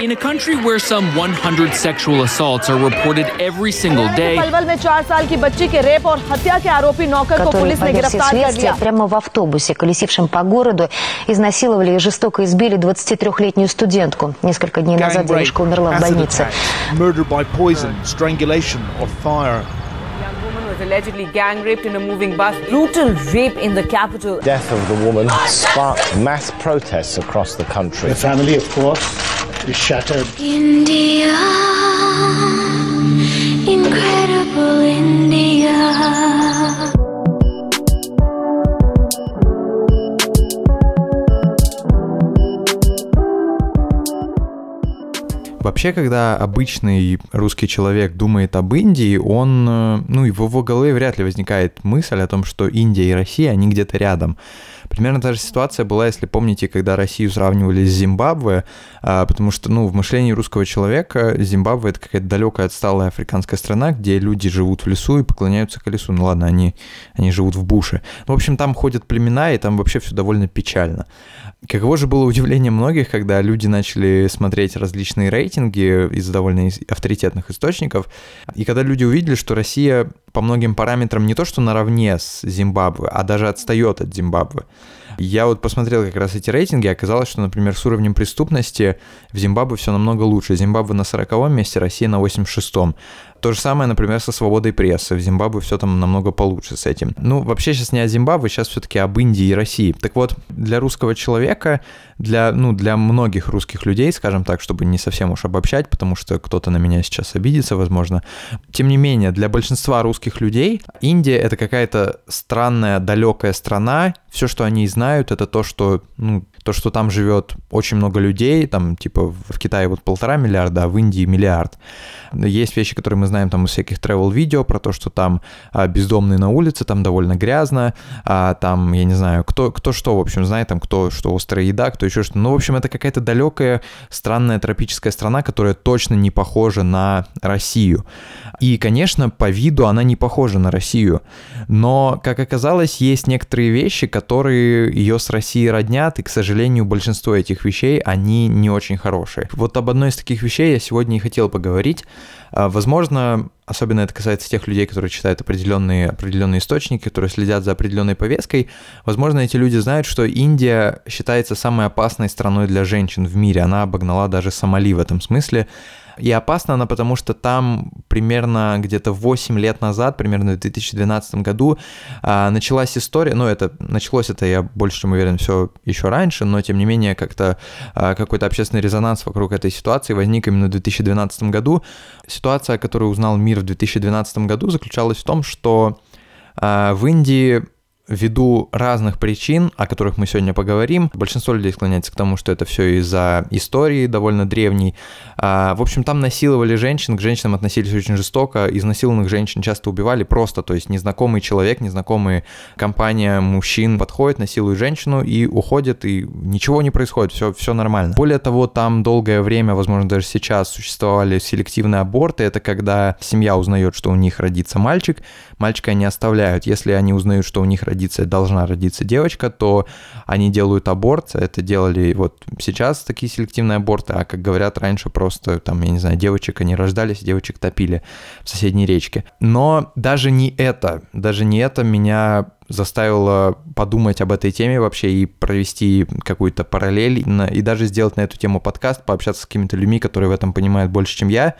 In a country where some 100 sexual assaults are reported every single day, Palwal में चार साल की बच्ची के रेप और हत्या के आरोपी नौकर को которые, पुलिस по ने версии गिरफ्तार कर следствия, लिया прямо в автобусе, колесившем по городу, изнасиловали и жестоко избили 23-летнюю студентку. Несколько дней назад Gang rape, девушка умерла в acid больнице. attacks, murder by poison, strangulation or fire. young woman was allegedly gang raped in a moving bus. Brutal rape in the capital. death of the woman sparked mass protests across the country. The family, of course, is shattered. India, incredible India. Вообще, когда обычный русский человек думает об Индии, он, э, ну, и в его голове вряд ли возникает мысль о том, что Индия и Россия, они где-то рядом. Примерно та же ситуация была, если помните, когда Россию сравнивали с Зимбабве, а, потому что, ну, в мышлении русского человека Зимбабве это какая-то далекая отсталая африканская страна, где люди живут в лесу и поклоняются колесу. Ну ладно, они, они живут в буше. В общем, там ходят племена, и там вообще все довольно печально. Каково же было удивление многих, когда люди начали смотреть различные рейтинги из довольно авторитетных источников, и когда люди увидели, что Россия по многим параметрам не то что наравне с Зимбабве, а даже отстает от Зимбабве. Я вот посмотрел как раз эти рейтинги, оказалось, что, например, с уровнем преступности в Зимбабве все намного лучше. Зимбабве на 40 месте, Россия на 86-м. То же самое, например, со свободой прессы. В Зимбабве все там намного получше с этим. Ну, вообще сейчас не о Зимбабве, сейчас все-таки об Индии и России. Так вот, для русского человека, для, ну, для многих русских людей, скажем так, чтобы не совсем уж обобщать, потому что кто-то на меня сейчас обидится, возможно. Тем не менее, для большинства русских людей Индия — это какая-то странная, далекая страна. Все, что они знают, это то, что, ну, то, что там живет очень много людей, там, типа, в Китае вот полтора миллиарда, а в Индии миллиард. Есть вещи, которые мы знаем там из всяких travel-видео про то, что там а, бездомные на улице, там довольно грязно, а, там, я не знаю, кто, кто что, в общем, знает, там, кто что острая еда, кто еще что. Ну, в общем, это какая-то далекая, странная тропическая страна, которая точно не похожа на Россию. И, конечно, по виду она не похожа на Россию. Но, как оказалось, есть некоторые вещи, которые ее с Россией роднят, и, к сожалению, большинство этих вещей, они не очень хорошие. Вот об одной из таких вещей я сегодня и хотел поговорить. А, Возможно, особенно это касается тех людей, которые читают определенные, определенные источники, которые следят за определенной повесткой, возможно, эти люди знают, что Индия считается самой опасной страной для женщин в мире. Она обогнала даже Сомали в этом смысле. И опасна она, потому что там примерно где-то 8 лет назад, примерно в 2012 году, а, началась история, ну, это началось это, я больше чем уверен, все еще раньше, но тем не менее как-то а, какой-то общественный резонанс вокруг этой ситуации возник именно в 2012 году. Ситуация, о которой узнал мир в 2012 году, заключалась в том, что а, в Индии ввиду разных причин, о которых мы сегодня поговорим, большинство людей склоняется к тому, что это все из-за истории довольно древней. А, В общем, там насиловали женщин, к женщинам относились очень жестоко, изнасилованных женщин часто убивали просто, то есть незнакомый человек, незнакомая компания мужчин подходит, насилует женщину и уходит, и ничего не происходит, все, все нормально. Более того, там долгое время, возможно, даже сейчас существовали селективные аборты, это когда семья узнает, что у них родится мальчик, мальчика не оставляют. Если они узнают, что у них родится, должна родиться девочка, то они делают аборт. Это делали вот сейчас такие селективные аборты, а как говорят раньше, просто там, я не знаю, девочек они рождались, девочек топили в соседней речке. Но даже не это, даже не это меня заставило подумать об этой теме вообще и провести какую-то параллель, и даже сделать на эту тему подкаст, пообщаться с какими-то людьми, которые в этом понимают больше, чем я.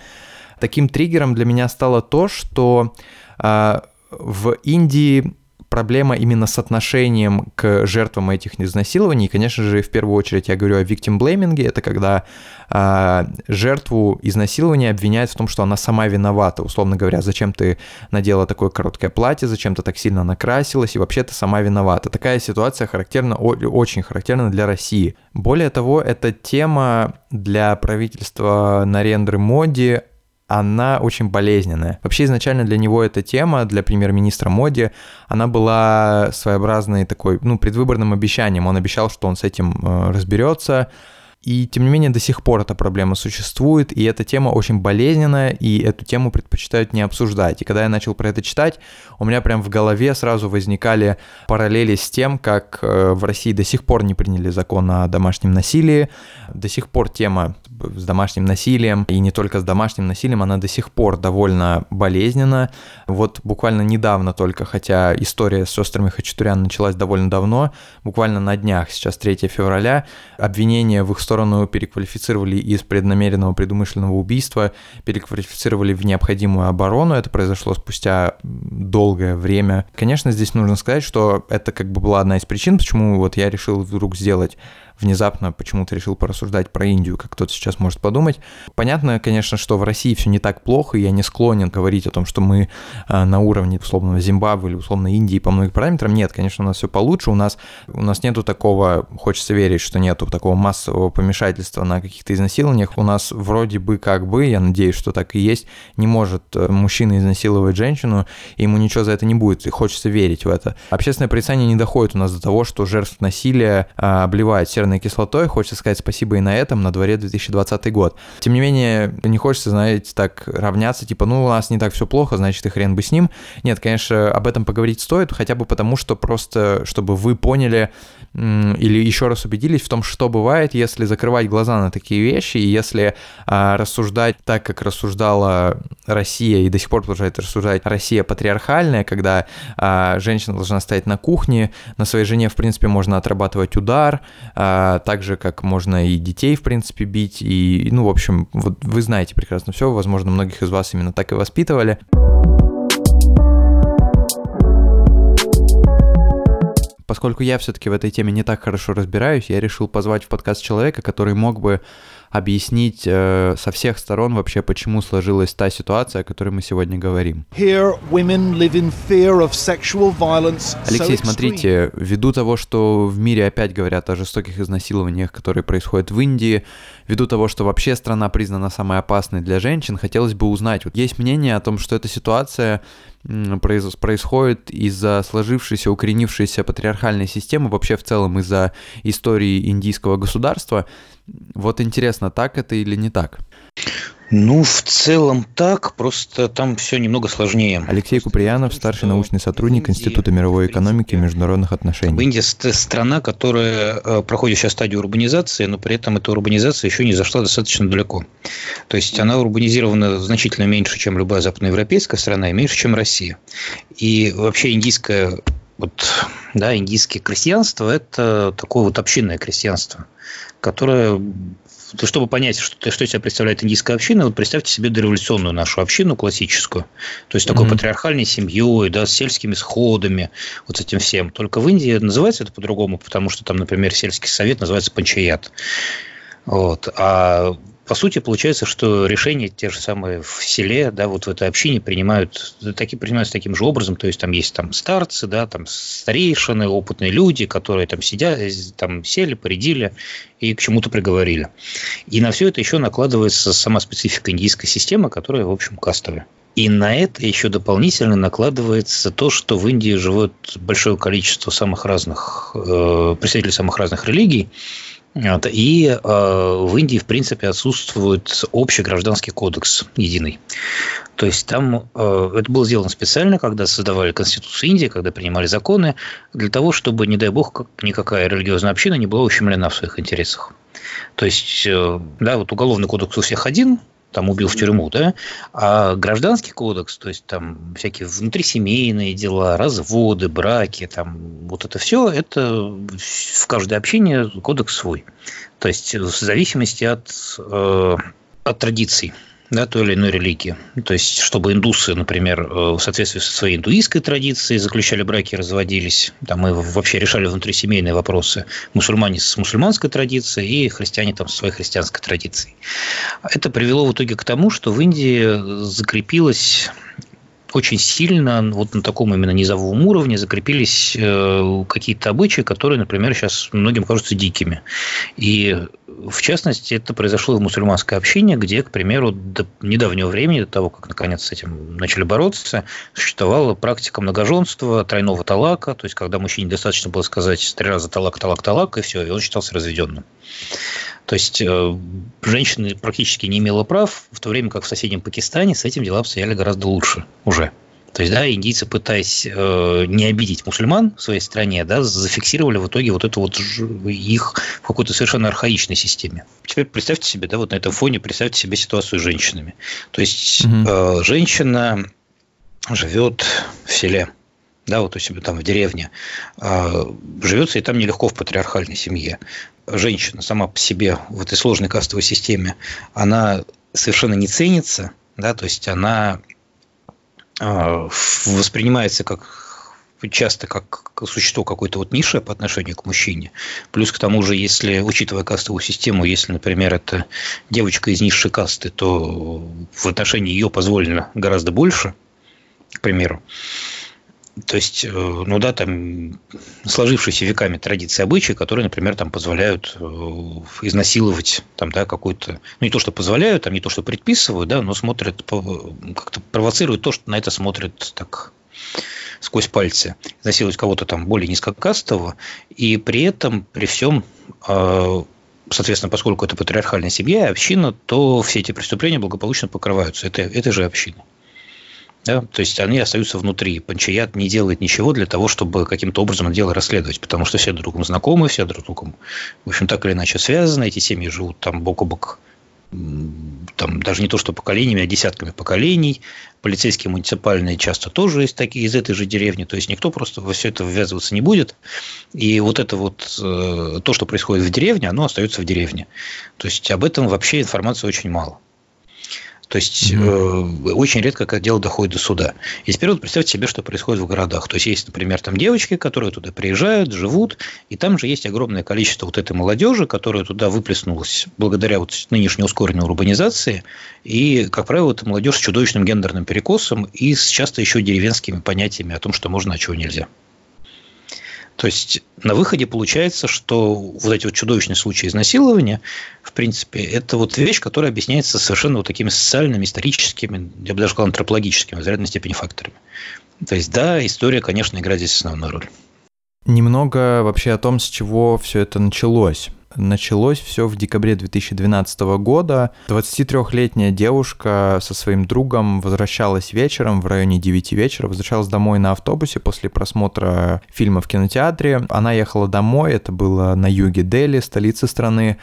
Таким триггером для меня стало то, что а, в Индии проблема именно с отношением к жертвам этих изнасилований. И, конечно же, в первую очередь я говорю о victim blaming. Это когда а, жертву изнасилования обвиняют в том, что она сама виновата. Условно говоря, зачем ты надела такое короткое платье, зачем ты так сильно накрасилась, и вообще ты сама виновата. Такая ситуация характерна, очень характерна для России. Более того, эта тема для правительства Нарендры Моди она очень болезненная. Вообще изначально для него эта тема, для премьер-министра Моди, она была своеобразной такой, ну, предвыборным обещанием. Он обещал, что он с этим э, разберется. И тем не менее до сих пор эта проблема существует, и эта тема очень болезненная, и эту тему предпочитают не обсуждать. И когда я начал про это читать, у меня прям в голове сразу возникали параллели с тем, как э, в России до сих пор не приняли закон о домашнем насилии, до сих пор тема с домашним насилием, и не только с домашним насилием, она до сих пор довольно болезненна. Вот буквально недавно только, хотя история с сестрами Хачатурян началась довольно давно, буквально на днях, сейчас 3 февраля, обвинения в их сторону переквалифицировали из преднамеренного предумышленного убийства, переквалифицировали в необходимую оборону, это произошло спустя долгое время. Конечно, здесь нужно сказать, что это как бы была одна из причин, почему вот я решил вдруг сделать внезапно почему-то решил порассуждать про Индию, как кто-то сейчас может подумать. Понятно, конечно, что в России все не так плохо, и я не склонен говорить о том, что мы а, на уровне условного Зимбабве или условно Индии по многим параметрам. Нет, конечно, у нас все получше, у нас, у нас нету такого, хочется верить, что нету такого массового помешательства на каких-то изнасилованиях. У нас вроде бы как бы, я надеюсь, что так и есть, не может э, мужчина изнасиловать женщину, и ему ничего за это не будет, и хочется верить в это. Общественное порицание не доходит у нас до того, что жертв насилия а, обливает серной серной кислотой. Хочется сказать спасибо и на этом, на дворе 2020 год. Тем не менее, не хочется, знаете, так равняться, типа, ну, у нас не так все плохо, значит, и хрен бы с ним. Нет, конечно, об этом поговорить стоит, хотя бы потому, что просто, чтобы вы поняли или еще раз убедились в том, что бывает, если закрывать глаза на такие вещи, и если а, рассуждать так, как рассуждала Россия, и до сих пор продолжает рассуждать Россия патриархальная, когда а, женщина должна стоять на кухне, на своей жене, в принципе, можно отрабатывать удар, а, так же, как можно и детей, в принципе, бить, и, ну, в общем, вот вы знаете прекрасно все, возможно, многих из вас именно так и воспитывали. Поскольку я все-таки в этой теме не так хорошо разбираюсь, я решил позвать в подкаст человека, который мог бы объяснить э, со всех сторон вообще, почему сложилась та ситуация, о которой мы сегодня говорим. Алексей, смотрите, ввиду того, что в мире опять говорят о жестоких изнасилованиях, которые происходят в Индии, ввиду того, что вообще страна признана самой опасной для женщин, хотелось бы узнать, вот есть мнение о том, что эта ситуация происходит из-за сложившейся, укоренившейся патриархальной системы, вообще в целом из-за истории индийского государства. Вот интересно, так это или не так? Ну, в целом так, просто там все немного сложнее. Алексей Куприянов, старший научный сотрудник Института мировой экономики и международных отношений. Индия страна, которая э, проходит сейчас стадию урбанизации, но при этом эта урбанизация еще не зашла достаточно далеко. То есть она урбанизирована значительно меньше, чем любая западноевропейская страна, и меньше, чем Россия. И вообще индийское вот, да, индийское крестьянство – это такое вот общинное крестьянство, которое чтобы понять, что, что себя представляет индийская община, вот представьте себе дореволюционную нашу общину классическую. То есть такой mm-hmm. патриархальной семьей, да, с сельскими сходами, вот с этим всем. Только в Индии называется это по-другому, потому что там, например, сельский совет называется панчаят. Вот. А по сути, получается, что решения те же самые в селе, да, вот в этой общине принимают, таки, принимаются таким же образом, то есть там есть там старцы, да, там старейшины, опытные люди, которые там сидят, там сели, поредили и к чему-то приговорили. И на все это еще накладывается сама специфика индийской системы, которая, в общем, кастовая. И на это еще дополнительно накладывается то, что в Индии живет большое количество самых разных э, представителей самых разных религий, вот. И э, в Индии, в принципе, отсутствует общий гражданский кодекс единый. То есть там э, это было сделано специально, когда создавали Конституцию Индии, когда принимали законы, для того, чтобы, не дай бог, никакая религиозная община не была ущемлена в своих интересах. То есть, э, да, вот уголовный кодекс у всех один, там убил в тюрьму, да, а гражданский кодекс, то есть там всякие внутрисемейные дела, разводы, браки, там вот это все, это в каждой общине кодекс свой. То есть в зависимости от, э, от традиций да, той или иной религии. То есть, чтобы индусы, например, э, в соответствии со своей индуистской традицией заключали браки разводились, там и вообще решали внутрисемейные вопросы, мусульмане с мусульманской традицией и христиане там со своей христианской традицией. Это привело в итоге к тому, что в Индии закрепилось очень сильно вот на таком именно низовом уровне закрепились э, какие-то обычаи, которые, например, сейчас многим кажутся дикими. И в частности, это произошло в мусульманской общине, где, к примеру, до недавнего времени, до того, как наконец с этим начали бороться, существовала практика многоженства, тройного талака, то есть когда мужчине достаточно было сказать три раза талак, талак, талак, и все, и он считался разведенным. То есть э, женщина практически не имела прав, в то время как в соседнем Пакистане с этим дела обстояли гораздо лучше уже. То есть, да, индийцы, пытаясь э, не обидеть мусульман в своей стране, да, зафиксировали в итоге вот это вот их в какой-то совершенно архаичной системе. Теперь представьте себе, да, вот на этом фоне представьте себе ситуацию с женщинами. То есть, угу. э, женщина живет в селе, да, вот у себя там в деревне, э, живется и там нелегко в патриархальной семье. Женщина сама по себе в этой сложной кастовой системе, она совершенно не ценится, да, то есть она а, воспринимается как часто как существо какой-то вот ниши по отношению к мужчине. Плюс к тому же, если, учитывая кастовую систему, если, например, это девочка из низшей касты, то в отношении ее позволено гораздо больше, к примеру. То есть, э, ну да, там сложившиеся веками традиции обычаи, которые, например, там позволяют э, изнасиловать там, да, какой-то, ну не то, что позволяют, там не то, что предписывают, да, но смотрят, как-то провоцируют то, что на это смотрят так сквозь пальцы, изнасиловать кого-то там более низкокастового, и при этом, при всем, э, соответственно, поскольку это патриархальная семья община, то все эти преступления благополучно покрываются этой, этой же общиной. Да? То есть они остаются внутри. Панчаят не делает ничего для того, чтобы каким-то образом дело расследовать, потому что все друг другом знакомы, все друг с другом, в общем, так или иначе связаны, эти семьи живут там бок о бок там даже не то что поколениями, а десятками поколений. Полицейские муниципальные часто тоже есть такие из этой же деревни. То есть никто просто во все это ввязываться не будет. И вот это вот э, то, что происходит в деревне, оно остается в деревне. То есть об этом вообще информации очень мало. То есть mm-hmm. э, очень редко как дело доходит до суда. И теперь вот представьте себе, что происходит в городах. То есть есть, например, там девочки, которые туда приезжают, живут, и там же есть огромное количество вот этой молодежи, которая туда выплеснулась благодаря вот нынешней ускоренной урбанизации. И, как правило, это молодежь с чудовищным гендерным перекосом и с часто еще деревенскими понятиями о том, что можно, а чего нельзя. То есть на выходе получается, что вот эти вот чудовищные случаи изнасилования, в принципе, это вот вещь, которая объясняется совершенно вот такими социальными, историческими, я бы даже сказал, антропологическими, в изрядной степени факторами. То есть, да, история, конечно, играет здесь основную роль. Немного вообще о том, с чего все это началось. Началось все в декабре 2012 года. 23-летняя девушка со своим другом возвращалась вечером в районе 9 вечера, возвращалась домой на автобусе после просмотра фильма в кинотеатре. Она ехала домой, это было на юге Дели, столицы страны.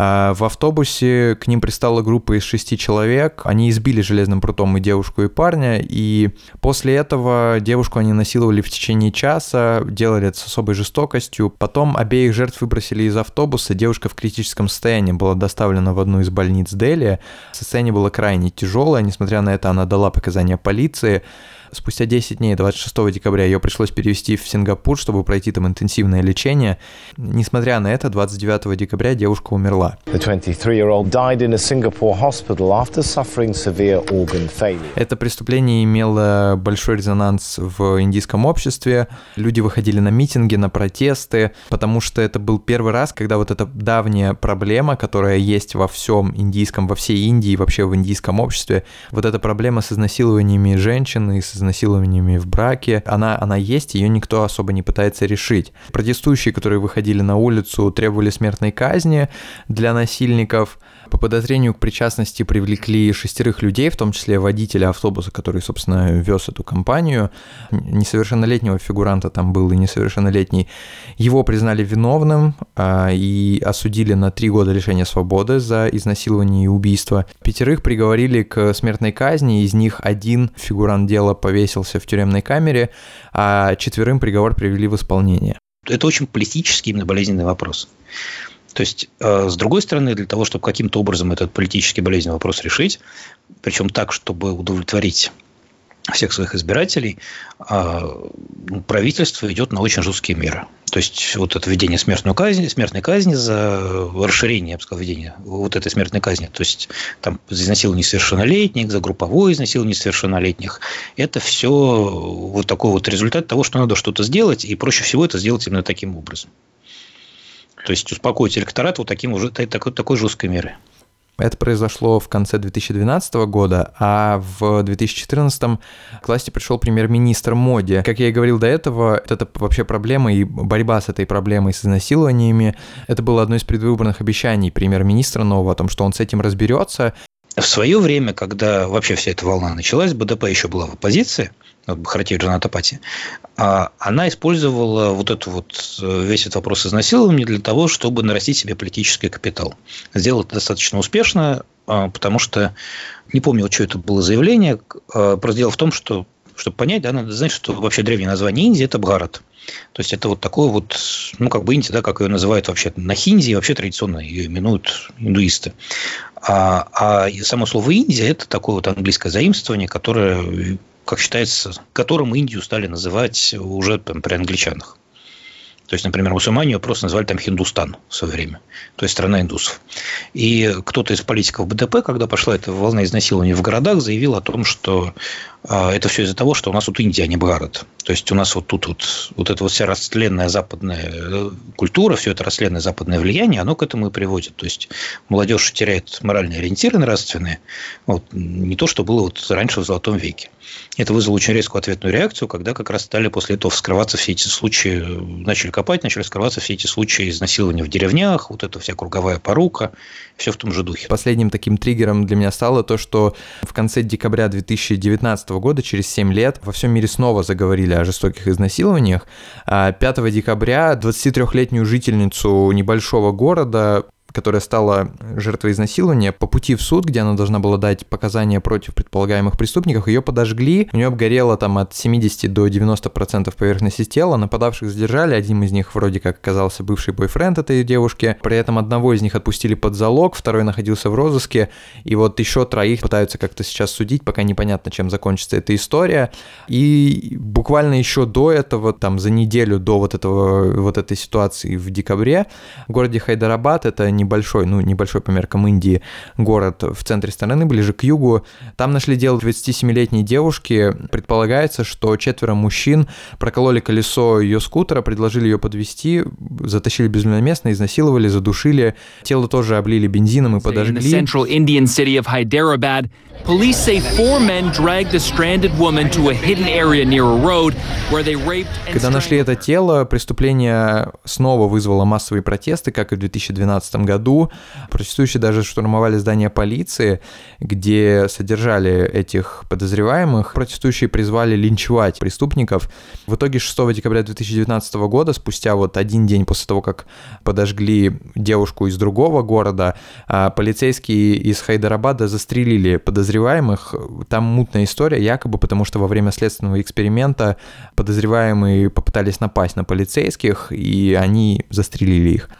А, в автобусе к ним пристала группа из шести человек. Они избили железным прутом и девушку, и парня. И после этого девушку они насиловали в течение часа, делали это с особой жестокостью. Потом обеих жертв выбросили из автобуса. Девушка в критическом состоянии была доставлена в одну из больниц Дели. Состояние было крайне тяжелое. Несмотря на это, она дала показания полиции. Спустя 10 дней, 26 декабря, ее пришлось перевести в Сингапур, чтобы пройти там интенсивное лечение. Несмотря на это, 29 декабря девушка умерла. Это преступление имело большой резонанс в индийском обществе. Люди выходили на митинги, на протесты, потому что это был первый раз, когда вот эта давняя проблема, которая есть во всем индийском, во всей Индии, вообще в индийском обществе, вот эта проблема с изнасилованиями женщин и с изнасилованиями в браке, она, она есть, ее никто особо не пытается решить. Протестующие, которые выходили на улицу, требовали смертной казни для насильников. По подозрению к причастности привлекли шестерых людей, в том числе водителя автобуса, который, собственно, вез эту компанию. Несовершеннолетнего фигуранта там был и несовершеннолетний. Его признали виновным а, и осудили на три года лишения свободы за изнасилование и убийство. Пятерых приговорили к смертной казни, из них один фигурант дела повесился в тюремной камере, а четверым приговор привели в исполнение. Это очень политический именно болезненный вопрос. То есть, э, с другой стороны, для того, чтобы каким-то образом этот политически болезненный вопрос решить, причем так, чтобы удовлетворить всех своих избирателей, а, ну, правительство идет на очень жесткие меры. То есть вот это введение смертной казни, смертной казни за расширение, я бы сказал, введение вот этой смертной казни, то есть там за изнасилование несовершеннолетних, за групповое изнасилование несовершеннолетних, это все вот такой вот результат того, что надо что-то сделать, и проще всего это сделать именно таким образом. То есть успокоить электорат вот таким уже такой, такой жесткой мерой. Это произошло в конце 2012 года, а в 2014 к власти пришел премьер-министр Моди. Как я и говорил до этого, это вообще проблема и борьба с этой проблемой, с изнасилованиями, это было одно из предвыборных обещаний премьер-министра нового о том, что он с этим разберется. В свое время, когда вообще вся эта волна началась, БДП еще была в оппозиции, Бхаратия Джанатапати, а она использовала вот это вот э, весь этот вопрос изнасилования для того, чтобы нарастить себе политический капитал. Сделала это достаточно успешно, а, потому что не помню, что это было заявление. А, дело в том, что чтобы понять, да, надо знать, что вообще древнее название Индии – это Бхарат. То есть, это вот такой вот, ну, как бы Индия, да, как ее называют вообще на хинди, вообще традиционно ее именуют индуисты. А, а само слово Индия – это такое вот английское заимствование, которое, как считается, которым Индию стали называть уже там, при англичанах. То есть, например, мусульмане ее просто назвали там Хиндустан в свое время, то есть страна индусов. И кто-то из политиков БДП, когда пошла эта волна изнасилований в городах, заявил о том, что а, это все из-за того, что у нас вот Индия, а не Бхарат. То есть у нас вот тут вот, вот эта вот вся растленная западная э, культура, все это растленное западное влияние, оно к этому и приводит. То есть молодежь теряет моральные ориентиры нравственные, вот, не то, что было вот раньше в Золотом веке. Это вызвало очень резкую ответную реакцию, когда как раз стали после этого вскрываться все эти случаи, начали копать, начали вскрываться все эти случаи изнасилования в деревнях, вот эта вся круговая порука, все в том же духе. Последним таким триггером для меня стало то, что в конце декабря 2019 года, через 7 лет, во всем мире снова заговорили о жестоких изнасилованиях. 5 а декабря 23-летнюю жительницу небольшого города которая стала жертвой изнасилования, по пути в суд, где она должна была дать показания против предполагаемых преступников, ее подожгли, у нее обгорело там от 70 до 90 процентов поверхности тела, нападавших задержали, один из них вроде как оказался бывший бойфренд этой девушки, при этом одного из них отпустили под залог, второй находился в розыске, и вот еще троих пытаются как-то сейчас судить, пока непонятно, чем закончится эта история, и буквально еще до этого, там за неделю до вот этого, вот этой ситуации в декабре, в городе Хайдарабад, это небольшой, ну, небольшой по меркам Индии город в центре страны, ближе к югу. Там нашли дело 27-летней девушки. Предполагается, что четверо мужчин прокололи колесо ее скутера, предложили ее подвести, затащили безумно место, изнасиловали, задушили. Тело тоже облили бензином и подожгли. Police say four men dragged the stranded woman to a hidden area near a road where they raped and Когда нашли это тело, преступление снова вызвало массовые протесты, как и в 2012 году. Протестующие даже штурмовали здание полиции, где содержали этих подозреваемых. Протестующие призвали линчевать преступников. В итоге 6 декабря 2019 года, спустя вот один день после того, как подожгли девушку из другого города, а, полицейские из Хайдарабада застрелили подозреваемых. Там мутная история, якобы потому, что во время следственного эксперимента подозреваемые попытались напасть на полицейских, и они застрелили их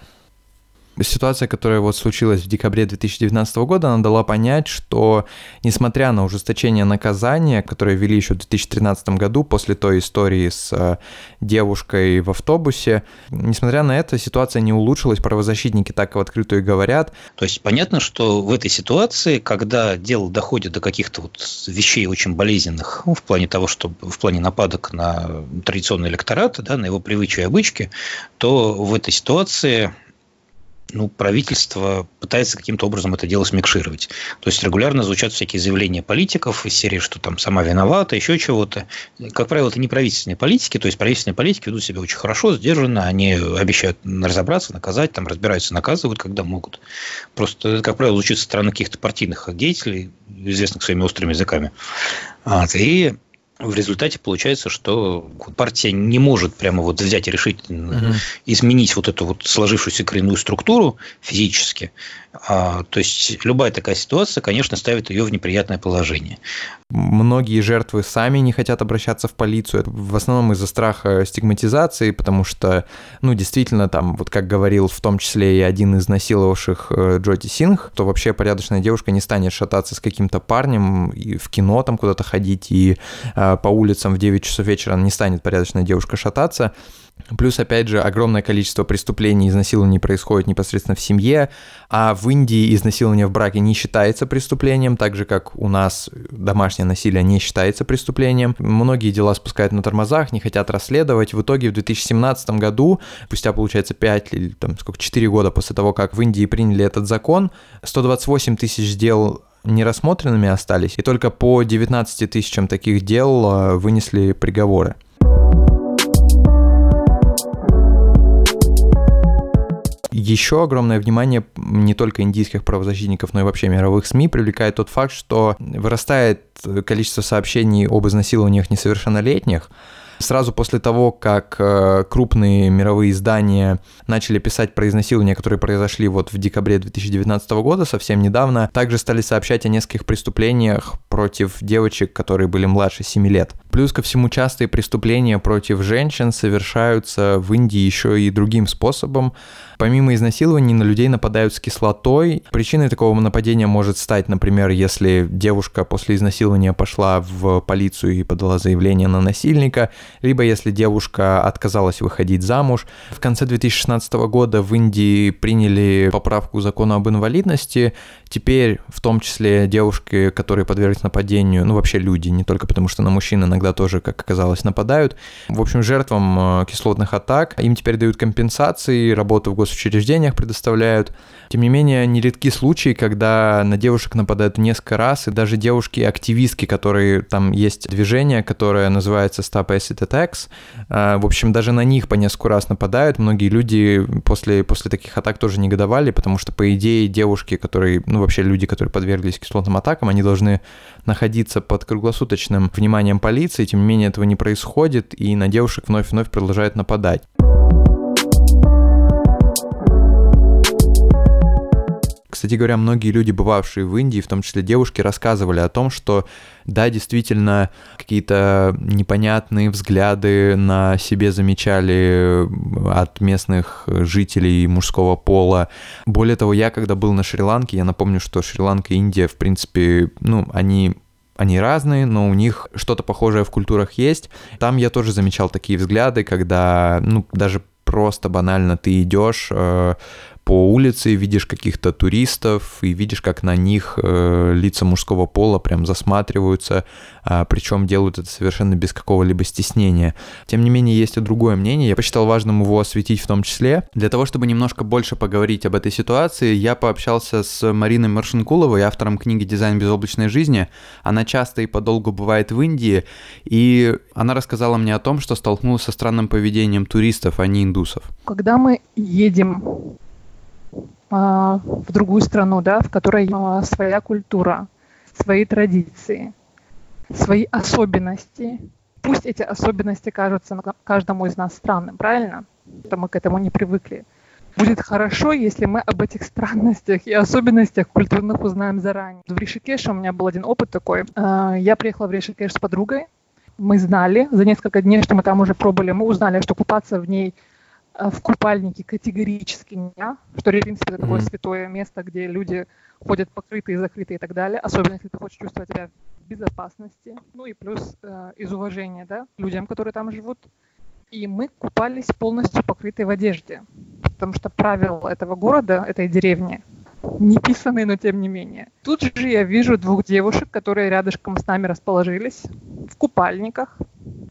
ситуация, которая вот случилась в декабре 2019 года, она дала понять, что несмотря на ужесточение наказания, которое ввели еще в 2013 году после той истории с э, девушкой в автобусе, несмотря на это, ситуация не улучшилась, правозащитники так в открытую говорят. То есть понятно, что в этой ситуации, когда дело доходит до каких-то вот вещей очень болезненных, ну, в плане того, что в плане нападок на традиционный электорат, да, на его привычки и обычки, то в этой ситуации ну, правительство пытается каким-то образом это дело смикшировать. То есть регулярно звучат всякие заявления политиков из серии, что там сама виновата, еще чего-то. Как правило, это не правительственные политики, то есть правительственные политики ведут себя очень хорошо, сдержанно, они обещают разобраться, наказать, там разбираются, наказывают, когда могут. Просто, как правило, звучит со стороны каких-то партийных деятелей, известных своими острыми языками. Вот. И в результате получается, что партия не может прямо вот взять и решительно угу. изменить вот эту вот сложившуюся коренную структуру физически. А, то есть любая такая ситуация, конечно, ставит ее в неприятное положение. Многие жертвы сами не хотят обращаться в полицию, в основном из-за страха стигматизации, потому что, ну, действительно, там, вот как говорил в том числе и один из насиловавших э, Джоти Сингх, то вообще порядочная девушка не станет шататься с каким-то парнем и в кино там куда-то ходить, и э, по улицам в 9 часов вечера не станет порядочная девушка шататься. Плюс, опять же, огромное количество преступлений, изнасилований происходит непосредственно в семье, а в Индии изнасилование в браке не считается преступлением, так же, как у нас домашнее насилие не считается преступлением. Многие дела спускают на тормозах, не хотят расследовать. В итоге в 2017 году, спустя, получается, 5 или там, сколько, 4 года после того, как в Индии приняли этот закон, 128 тысяч дел нерассмотренными остались, и только по 19 тысячам таких дел а, вынесли приговоры. Еще огромное внимание не только индийских правозащитников, но и вообще мировых СМИ привлекает тот факт, что вырастает количество сообщений об изнасилованиях несовершеннолетних, Сразу после того, как э, крупные мировые издания начали писать про изнасилования, которые произошли вот в декабре 2019 года, совсем недавно, также стали сообщать о нескольких преступлениях против девочек, которые были младше 7 лет. Плюс ко всему частые преступления против женщин совершаются в Индии еще и другим способом. Помимо изнасилований на людей нападают с кислотой. Причиной такого нападения может стать, например, если девушка после изнасилования пошла в полицию и подала заявление на насильника, либо если девушка отказалась выходить замуж. В конце 2016 года в Индии приняли поправку закона об инвалидности. Теперь в том числе девушки, которые подверглись нападению, ну вообще люди, не только потому что на мужчин иногда тоже, как оказалось, нападают. В общем, жертвам э, кислотных атак им теперь дают компенсации, работу в госучреждениях предоставляют. Тем не менее, нередки случаи, когда на девушек нападают несколько раз, и даже девушки-активистки, которые там есть движение, которое называется Stop Acid Attacks, э, в общем, даже на них по несколько раз нападают. Многие люди после, после таких атак тоже негодовали, потому что, по идее, девушки, которые, ну, вообще люди, которые подверглись кислотным атакам, они должны находиться под круглосуточным вниманием полиции, тем не менее этого не происходит, и на девушек вновь-вновь продолжают нападать. Кстати говоря, многие люди, бывавшие в Индии, в том числе девушки, рассказывали о том, что да, действительно, какие-то непонятные взгляды на себе замечали от местных жителей мужского пола. Более того, я когда был на Шри-Ланке, я напомню, что Шри-Ланка и Индия, в принципе, ну, они они разные, но у них что-то похожее в культурах есть. Там я тоже замечал такие взгляды, когда, ну, даже просто банально ты идешь э, по улице, видишь каких-то туристов и видишь, как на них э, лица мужского пола прям засматриваются, э, причем делают это совершенно без какого-либо стеснения. Тем не менее, есть и другое мнение, я посчитал важным его осветить в том числе. Для того, чтобы немножко больше поговорить об этой ситуации, я пообщался с Мариной Маршинкуловой, автором книги «Дизайн безоблачной жизни». Она часто и подолгу бывает в Индии, и она рассказала мне о том, что столкнулась со странным поведением туристов, а не индусов. Когда мы едем а, в другую страну, да, в которой а, своя культура, свои традиции, свои особенности. Пусть эти особенности кажутся каждому из нас странным, правильно? Что мы к этому не привыкли. Будет хорошо, если мы об этих странностях и особенностях культурных узнаем заранее. В Ришикеше у меня был один опыт такой. А, я приехала в Ришикеш с подругой. Мы знали за несколько дней, что мы там уже пробовали, мы узнали, что купаться в ней в купальнике категорически нельзя, что, принципе, это такое святое место, где люди ходят покрытые, закрытые и так далее, особенно если ты хочешь чувствовать себя в безопасности, ну и плюс э, из уважения, да, людям, которые там живут. И мы купались полностью покрытые в одежде, потому что правила этого города, этой деревни, не писанные, но тем не менее. Тут же я вижу двух девушек, которые рядышком с нами расположились в купальниках.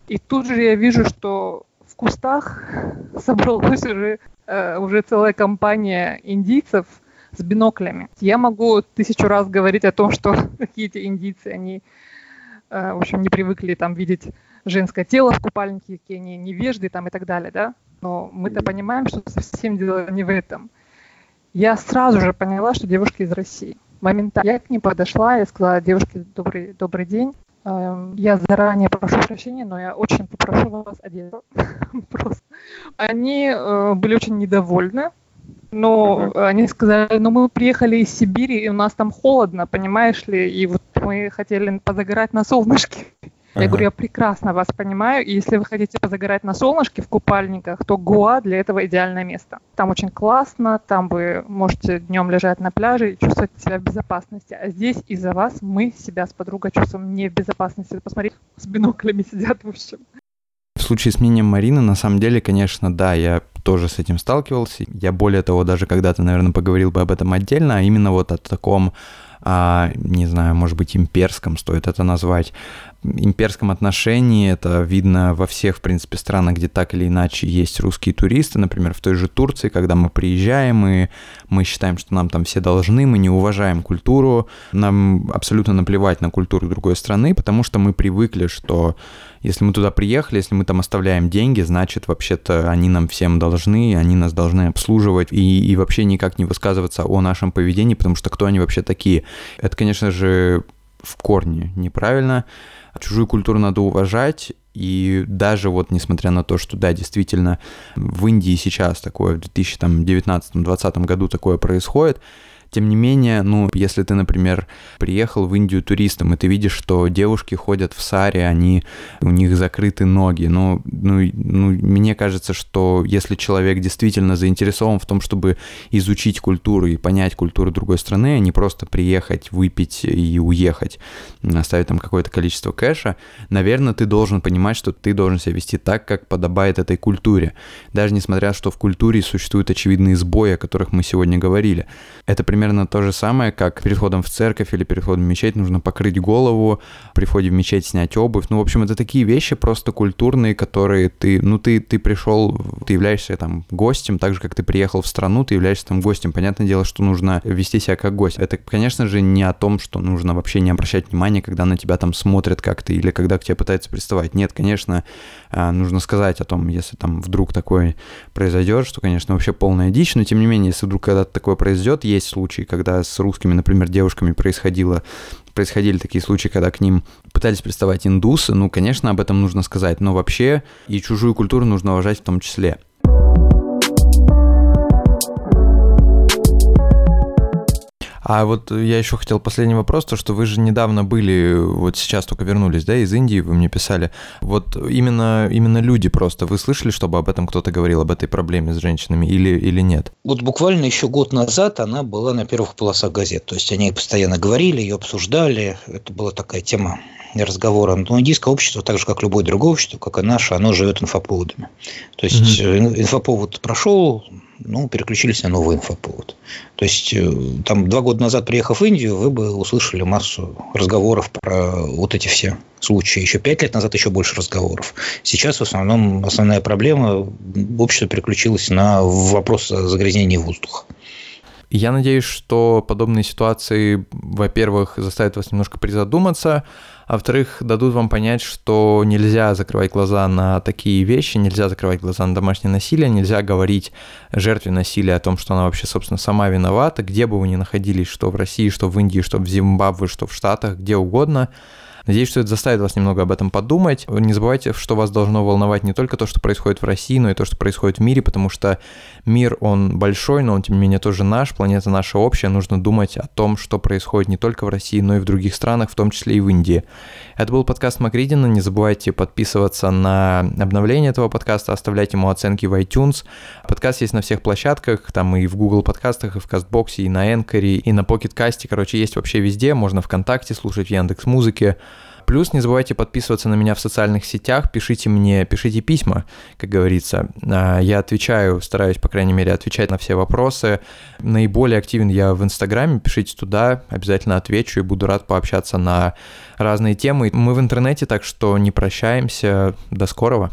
И тут же я вижу, что кустах собралась уже, э, уже целая компания индийцев с биноклями. Я могу тысячу раз говорить о том, что какие-то индийцы, они, э, в общем, не привыкли там видеть женское тело в купальнике, какие они невежды там и так далее, да? Но мы-то понимаем, что совсем дело не в этом. Я сразу же поняла, что девушки из России. Моментально я к ним подошла и сказала, девушки, добрый, добрый день. Эм, я заранее прошу прощения, но я очень попрошу вас одеться. Просто. Они э, были очень недовольны, но они сказали, ну мы приехали из Сибири, и у нас там холодно, понимаешь ли, и вот мы хотели позагорать на солнышке. Я ага. говорю, я прекрасно вас понимаю, и если вы хотите позагорать на солнышке в купальниках, то Гоа для этого идеальное место. Там очень классно, там вы можете днем лежать на пляже и чувствовать себя в безопасности. А здесь из-за вас мы себя с подругой чувствуем не в безопасности. Посмотрите, с биноклями сидят, в общем. В случае с мнением Марины, на самом деле, конечно, да, я тоже с этим сталкивался. Я более того, даже когда-то, наверное, поговорил бы об этом отдельно, а именно вот о таком а, не знаю, может быть, имперском стоит это назвать, имперском отношении. Это видно во всех, в принципе, странах, где так или иначе есть русские туристы. Например, в той же Турции, когда мы приезжаем, и мы считаем, что нам там все должны, мы не уважаем культуру, нам абсолютно наплевать на культуру другой страны, потому что мы привыкли, что если мы туда приехали, если мы там оставляем деньги, значит, вообще-то они нам всем должны, они нас должны обслуживать и, и вообще никак не высказываться о нашем поведении, потому что кто они вообще такие? Это, конечно же, в корне неправильно. Чужую культуру надо уважать, и даже вот несмотря на то, что да, действительно в Индии сейчас такое, в 2019-2020 году такое происходит, тем не менее, ну, если ты, например, приехал в Индию туристом, и ты видишь, что девушки ходят в саре, они, у них закрыты ноги, ну, ну, ну, мне кажется, что если человек действительно заинтересован в том, чтобы изучить культуру и понять культуру другой страны, а не просто приехать, выпить и уехать, оставить там какое-то количество кэша, наверное, ты должен понимать, что ты должен себя вести так, как подобает этой культуре. Даже несмотря, что в культуре существуют очевидные сбои, о которых мы сегодня говорили. Это примерно то же самое, как перед входом в церковь или перед входом в мечеть нужно покрыть голову, при входе в мечеть снять обувь. Ну, в общем, это такие вещи просто культурные, которые ты, ну, ты, ты пришел, ты являешься там гостем, так же, как ты приехал в страну, ты являешься там гостем. Понятное дело, что нужно вести себя как гость. Это, конечно же, не о том, что нужно вообще не обращать внимания, когда на тебя там смотрят как-то или когда к тебе пытаются приставать. Нет, конечно, а, нужно сказать о том, если там вдруг такое произойдет, что, конечно, вообще полная дичь, но тем не менее, если вдруг когда-то такое произойдет, есть случаи, случаи, когда с русскими, например, девушками происходило происходили такие случаи, когда к ним пытались приставать индусы, ну, конечно, об этом нужно сказать, но вообще и чужую культуру нужно уважать в том числе. А вот я еще хотел последний вопрос, то что вы же недавно были, вот сейчас только вернулись, да, из Индии, вы мне писали. Вот именно, именно люди просто, вы слышали, чтобы об этом кто-то говорил, об этой проблеме с женщинами или, или нет? Вот буквально еще год назад она была на первых полосах газет, то есть они постоянно говорили, ее обсуждали, это была такая тема разговора. Но индийское общество, так же как любое другое общество, как и наше, оно живет инфоповодами. То есть mm-hmm. инфоповод прошел, ну, переключились на новый инфоповод. То есть, э, там, два года назад, приехав в Индию, вы бы услышали массу разговоров про вот эти все случаи. Еще пять лет назад еще больше разговоров. Сейчас, в основном, основная проблема общество переключилось на вопрос загрязнения воздуха. Я надеюсь, что подобные ситуации, во-первых, заставят вас немножко призадуматься, а во-вторых, дадут вам понять, что нельзя закрывать глаза на такие вещи, нельзя закрывать глаза на домашнее насилие, нельзя говорить жертве насилия о том, что она вообще, собственно, сама виновата, где бы вы ни находились, что в России, что в Индии, что в Зимбабве, что в Штатах, где угодно – Надеюсь, что это заставит вас немного об этом подумать. Не забывайте, что вас должно волновать не только то, что происходит в России, но и то, что происходит в мире, потому что мир, он большой, но он, тем не менее, тоже наш, планета наша общая. Нужно думать о том, что происходит не только в России, но и в других странах, в том числе и в Индии. Это был подкаст Макридина. Не забывайте подписываться на обновление этого подкаста, оставлять ему оценки в iTunes. Подкаст есть на всех площадках, там и в Google подкастах, и в Кастбоксе, и на Энкоре, и на Pocket Касте. Короче, есть вообще везде. Можно ВКонтакте слушать, в Яндекс Музыке. Плюс не забывайте подписываться на меня в социальных сетях, пишите мне, пишите письма, как говорится. А, я отвечаю, стараюсь, по крайней мере, отвечать на все вопросы. Наиболее активен я в Инстаграме, пишите туда, обязательно отвечу и буду рад пообщаться на разные темы. Мы в интернете, так что не прощаемся. До скорого.